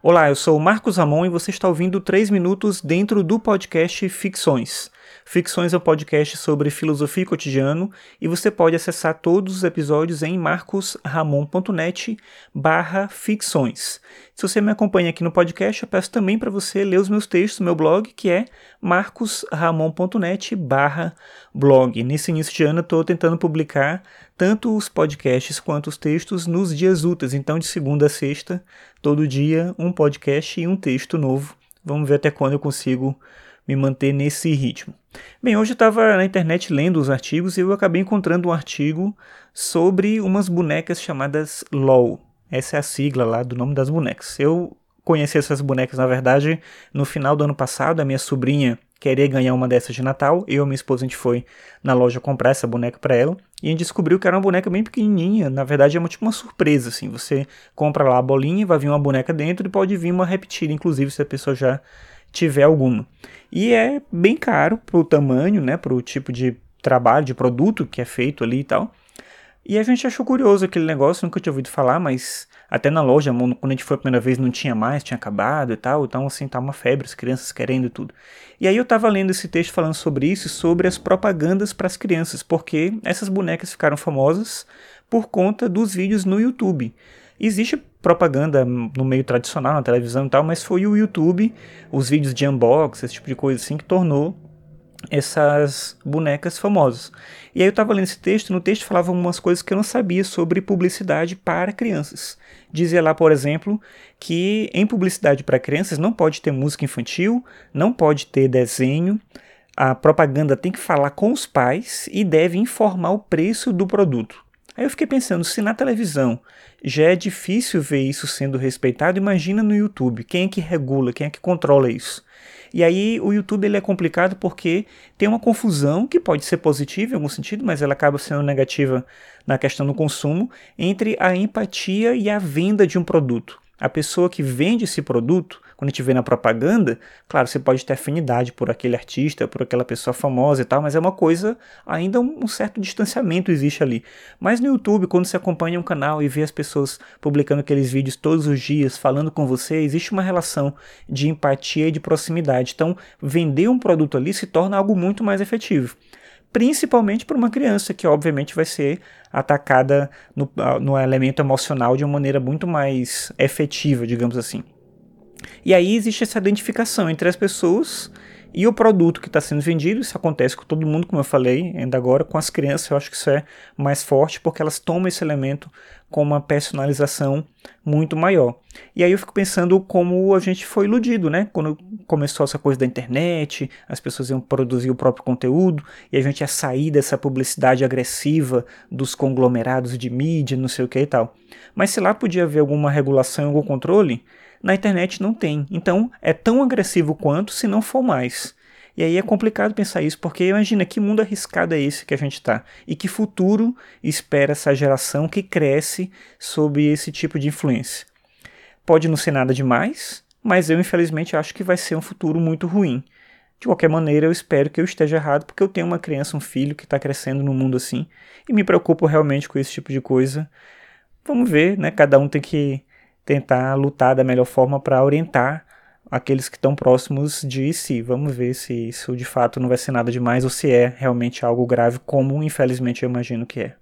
Olá, eu sou o Marcos Ramon e você está ouvindo 3 minutos dentro do podcast Ficções. Ficções é um podcast sobre filosofia e cotidiano e você pode acessar todos os episódios em marcosramon.net barra ficções. Se você me acompanha aqui no podcast, eu peço também para você ler os meus textos no meu blog, que é marcosramon.net barra blog. Nesse início de ano eu estou tentando publicar tanto os podcasts quanto os textos nos dias úteis. Então, de segunda a sexta, todo dia, um podcast e um texto novo. Vamos ver até quando eu consigo me manter nesse ritmo. Bem, hoje eu estava na internet lendo os artigos e eu acabei encontrando um artigo sobre umas bonecas chamadas LOL. Essa é a sigla lá do nome das bonecas. Eu conheci essas bonecas, na verdade, no final do ano passado. A minha sobrinha queria ganhar uma dessas de Natal. Eu e minha esposa, a gente foi na loja comprar essa boneca para ela. E a gente descobriu que era uma boneca bem pequenininha. Na verdade, é uma, tipo uma surpresa, assim. Você compra lá a bolinha, vai vir uma boneca dentro e pode vir uma repetida, inclusive, se a pessoa já tiver alguma. E é bem caro pro tamanho, né? Pro tipo de trabalho, de produto que é feito ali e tal. E a gente achou curioso aquele negócio, nunca tinha ouvido falar, mas até na loja, quando a gente foi a primeira vez, não tinha mais, tinha acabado e tal. Então, assim, tá uma febre, as crianças querendo e tudo. E aí eu tava lendo esse texto falando sobre isso, sobre as propagandas para as crianças, porque essas bonecas ficaram famosas por conta dos vídeos no YouTube. Existe propaganda no meio tradicional, na televisão e tal, mas foi o YouTube, os vídeos de unboxing, esse tipo de coisa assim, que tornou essas bonecas famosas. E aí eu estava lendo esse texto, no texto falava umas coisas que eu não sabia sobre publicidade para crianças. Dizia lá, por exemplo, que em publicidade para crianças não pode ter música infantil, não pode ter desenho, a propaganda tem que falar com os pais e deve informar o preço do produto. Aí eu fiquei pensando, se na televisão já é difícil ver isso sendo respeitado, imagina no YouTube, quem é que regula, quem é que controla isso? E aí o YouTube ele é complicado porque tem uma confusão que pode ser positiva em algum sentido, mas ela acaba sendo negativa na questão do consumo entre a empatia e a venda de um produto. A pessoa que vende esse produto, quando a gente vê na propaganda, claro, você pode ter afinidade por aquele artista, por aquela pessoa famosa e tal, mas é uma coisa, ainda um, certo distanciamento existe ali. Mas no YouTube, quando você acompanha um canal e vê as pessoas publicando aqueles vídeos todos os dias, falando com você, existe uma relação de empatia e de proximidade. Então, vender um produto ali se torna algo muito mais efetivo principalmente para uma criança que obviamente vai ser atacada no, no elemento emocional de uma maneira muito mais efetiva, digamos assim. E aí existe essa identificação entre as pessoas e o produto que está sendo vendido. Isso acontece com todo mundo, como eu falei ainda agora. Com as crianças, eu acho que isso é mais forte porque elas tomam esse elemento com uma personalização muito maior. E aí eu fico pensando como a gente foi iludido, né? Quando começou essa coisa da internet, as pessoas iam produzir o próprio conteúdo e a gente ia sair dessa publicidade agressiva dos conglomerados de mídia, não sei o que e tal. Mas se lá podia haver alguma regulação, algum controle, na internet não tem. Então é tão agressivo quanto, se não for mais. E aí é complicado pensar isso, porque imagina que mundo arriscado é esse que a gente está. E que futuro espera essa geração que cresce sob esse tipo de influência. Pode não ser nada demais, mas eu infelizmente acho que vai ser um futuro muito ruim. De qualquer maneira, eu espero que eu esteja errado, porque eu tenho uma criança, um filho que está crescendo no mundo assim, e me preocupo realmente com esse tipo de coisa. Vamos ver, né? Cada um tem que tentar lutar da melhor forma para orientar aqueles que estão próximos de si. Vamos ver se isso de fato não vai ser nada demais ou se é realmente algo grave, como infelizmente eu imagino que é.